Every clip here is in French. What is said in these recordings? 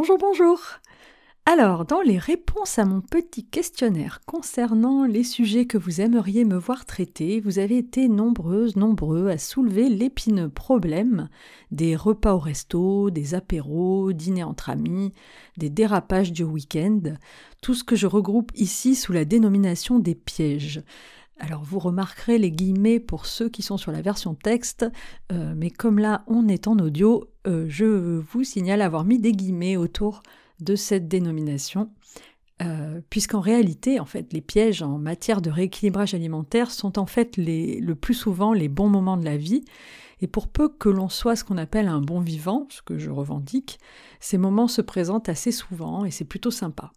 Bonjour, bonjour. Alors, dans les réponses à mon petit questionnaire concernant les sujets que vous aimeriez me voir traiter, vous avez été nombreuses, nombreux à soulever l'épineux problème des repas au resto, des apéros, dîners entre amis, des dérapages du week-end, tout ce que je regroupe ici sous la dénomination des pièges. Alors vous remarquerez les guillemets pour ceux qui sont sur la version texte, euh, mais comme là on est en audio, euh, je vous signale avoir mis des guillemets autour de cette dénomination, euh, puisqu'en réalité, en fait, les pièges en matière de rééquilibrage alimentaire sont en fait le plus souvent les bons moments de la vie, et pour peu que l'on soit ce qu'on appelle un bon vivant, ce que je revendique, ces moments se présentent assez souvent et c'est plutôt sympa.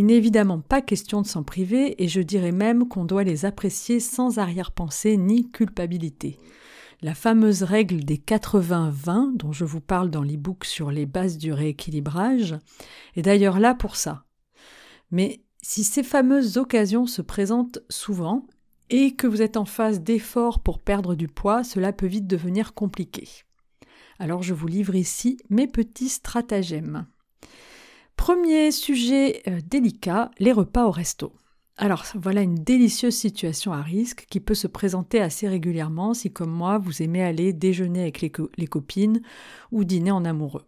Il n'est évidemment pas question de s'en priver, et je dirais même qu'on doit les apprécier sans arrière-pensée ni culpabilité la fameuse règle des 80-20 dont je vous parle dans l'e-book sur les bases du rééquilibrage est d'ailleurs là pour ça. Mais si ces fameuses occasions se présentent souvent et que vous êtes en phase d'effort pour perdre du poids, cela peut vite devenir compliqué. Alors je vous livre ici mes petits stratagèmes. Premier sujet euh, délicat, les repas au resto. Alors voilà une délicieuse situation à risque qui peut se présenter assez régulièrement si comme moi vous aimez aller déjeuner avec les, copines ou dîner en amoureux.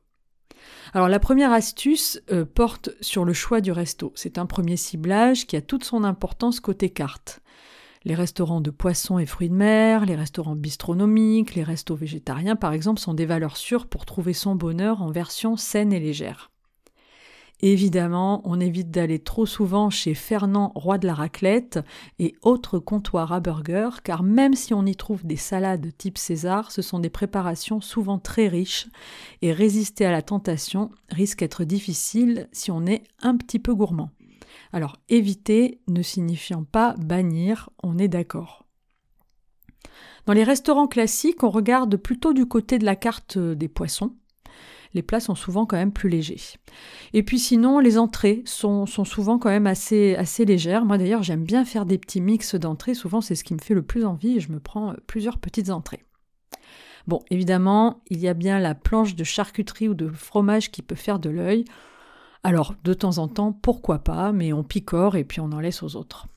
Alors la première astuce euh, porte sur le choix du resto. C'est un premier ciblage qui a toute son importance côté carte. Les restaurants de poissons et fruits de mer, les restaurants bistronomiques, les restos végétariens par exemple sont des valeurs sûres pour trouver son bonheur en version saine et légère. Évidemment, on évite d'aller trop souvent chez Fernand, roi de la raclette, et autres comptoirs à burgers, car même si on y trouve des salades type César, ce sont des préparations souvent très riches, et résister à la tentation risque d'être difficile si on est un petit peu gourmand. Alors éviter ne signifiant pas bannir, on est d'accord. Dans les restaurants classiques, on regarde plutôt du côté de la carte des poissons les plats sont souvent quand même plus légers. Et puis sinon, les entrées sont, souvent quand même assez, assez légères. Moi d'ailleurs, j'aime bien faire des petits mix d'entrées. Souvent, c'est ce qui me fait le plus envie et je me prends euh, plusieurs petites entrées. Bon, évidemment, il y a bien la planche de charcuterie ou de fromage qui peut faire de l'œil. Alors, de temps en temps, pourquoi pas, mais on picore et puis on en laisse aux autres.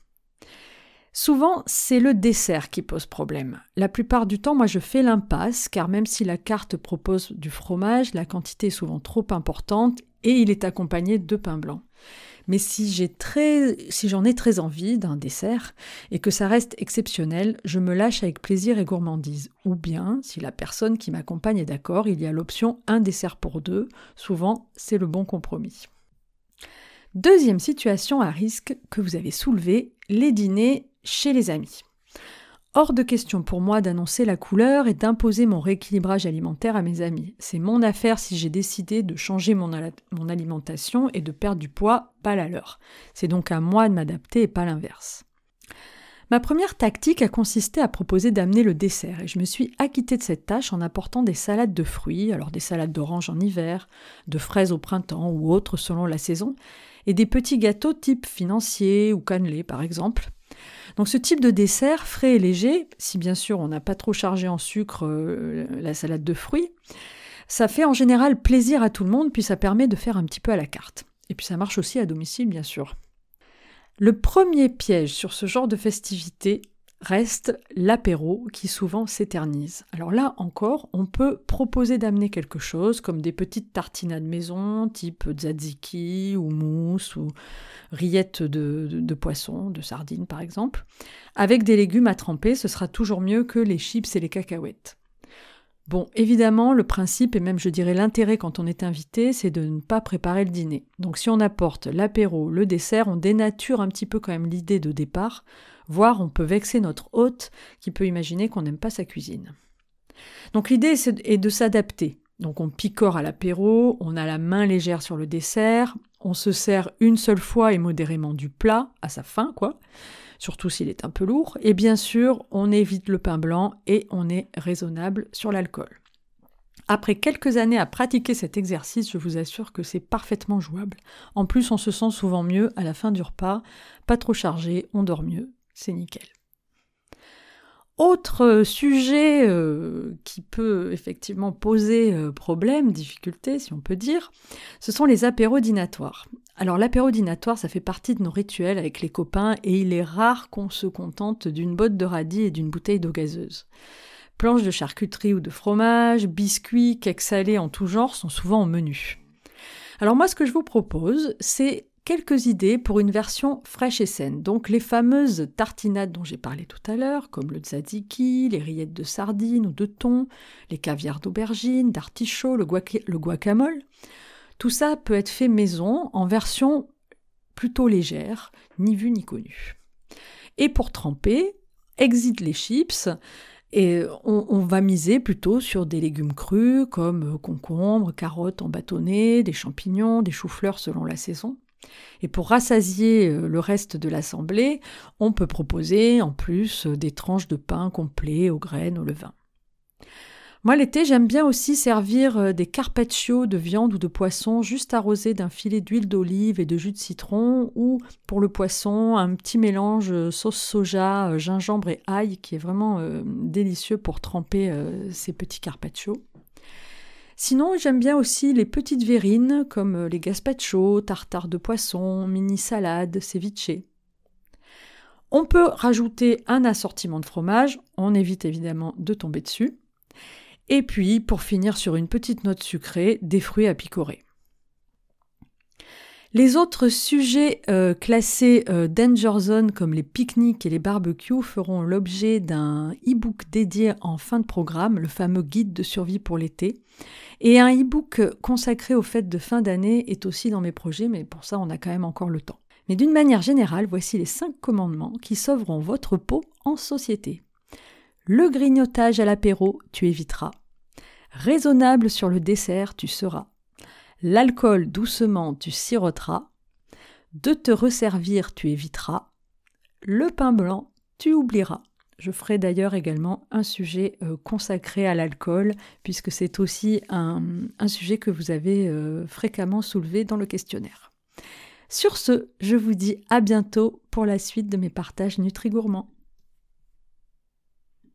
Souvent, c'est le dessert qui pose problème. La plupart du temps, moi, je fais l'impasse, car même si la carte propose du fromage, la quantité est souvent trop importante et il est accompagné de pain blanc. Mais si j'ai très, si j'en ai très envie d'un dessert et que ça reste exceptionnel, je me lâche avec plaisir et gourmandise. Ou bien, si la personne qui m'accompagne est d'accord, il y a l'option un dessert pour deux. Souvent, c'est le bon compromis. Deuxième situation à risque que vous avez soulevée, les dîners chez les amis. Hors de question pour moi d'annoncer la couleur et d'imposer mon rééquilibrage alimentaire à mes amis. C'est mon affaire si j'ai décidé de changer mon, alimentation et de perdre du poids, pas la leur. C'est donc à moi de m'adapter et pas l'inverse. Ma première tactique a consisté à proposer d'amener le dessert et je me suis acquittée de cette tâche en apportant des salades de fruits, alors des salades d'orange en hiver, de fraises au printemps ou autres selon la saison, et des petits gâteaux type financier ou cannelé par exemple, donc ce type de dessert frais et léger, si bien sûr on n'a pas trop chargé en sucre euh, la salade de fruits, ça fait en général plaisir à tout le monde, puis ça permet de faire un petit peu à la carte. Et puis ça marche aussi à domicile, bien sûr. Le premier piège sur ce genre de festivité, Reste l'apéro qui souvent s'éternise. Alors là encore, on peut proposer d'amener quelque chose comme des petites tartinades maison, type tzatziki ou mousse ou rillettes de, de, poisson, de sardines par exemple. Avec des légumes à tremper, ce sera toujours mieux que les chips et les cacahuètes. Bon, évidemment, le principe et même je dirais l'intérêt quand on est invité, c'est de ne pas préparer le dîner. Donc si on apporte l'apéro, le dessert, on dénature un petit peu quand même l'idée de départ voire on peut vexer notre hôte qui peut imaginer qu'on n'aime pas sa cuisine. Donc l'idée est de s'adapter. Donc on picore à l'apéro, on a la main légère sur le dessert, on se sert une seule fois et modérément du plat, à sa fin quoi, surtout s'il est un peu lourd, et bien sûr on évite le pain blanc et on est raisonnable sur l'alcool. Après quelques années à pratiquer cet exercice, je vous assure que c'est parfaitement jouable. En plus, on se sent souvent mieux à la fin du repas, pas trop chargé, on dort mieux, c'est nickel. Autre sujet euh, qui peut effectivement poser euh, problème, difficulté si on peut dire, ce sont les apéros dînatoires. Alors l'apéro dînatoire, ça fait partie de nos rituels avec les copains et il est rare qu'on se contente d'une botte de radis et d'une bouteille d'eau gazeuse. Planches de charcuterie ou de fromage, biscuits, cakes salés en tout genre sont souvent au menu. Alors moi ce que je vous propose, c'est quelques idées pour une version fraîche et saine. Donc les fameuses tartinades dont j'ai parlé tout à l'heure, comme le tzatziki, les rillettes de sardines ou de thon, les caviars d'aubergine, d'artichaut, le, le guacamole. Tout ça peut être fait maison en version plutôt légère, ni vu ni connu. Et pour tremper, exit les chips. Et on, on, va miser plutôt sur des légumes crus comme concombres, carottes en bâtonnets, des champignons, des choux-fleurs selon la saison. Et pour rassasier euh, le reste de l'assemblée, on peut proposer en plus euh, des tranches de pain complet aux graines, au levain. Moi, l'été, j'aime bien aussi servir euh, des carpaccio de viande ou de poisson juste arrosés d'un filet d'huile d'olive et de jus de citron, ou pour le poisson, un petit mélange sauce soja, gingembre et ail qui est vraiment délicieux pour tremper ces petits carpaccio. Sinon, j'aime bien aussi les petites verrines comme euh, les gazpacho, tartare de poisson, mini salade, ceviche. On peut rajouter un assortiment de fromage, on évite évidemment de tomber dessus. Et puis, pour finir sur une petite note sucrée, des fruits à picorer. Les autres sujets euh, classés euh, Danger Zone comme les pique-niques et les barbecues feront l'objet d'un e-book dédié en fin de programme, le fameux guide de survie pour l'été. Et un e-book consacré aux fêtes de fin d'année est aussi dans mes projets, mais pour ça on a quand même encore le temps. Mais d'une manière générale, voici les 5 commandements qui sauveront votre peau en société. Le grignotage à l'apéro, tu éviteras. Raisonnable sur le dessert, tu seras. L'alcool doucement, tu siroteras. De te resservir, tu éviteras. Le pain blanc, tu oublieras. Je ferai d'ailleurs également un sujet euh, consacré à l'alcool, puisque c'est aussi un, sujet que vous avez euh, fréquemment soulevé dans le questionnaire. Sur ce, je vous dis à bientôt pour la suite de mes partages Nutri-Gourmands.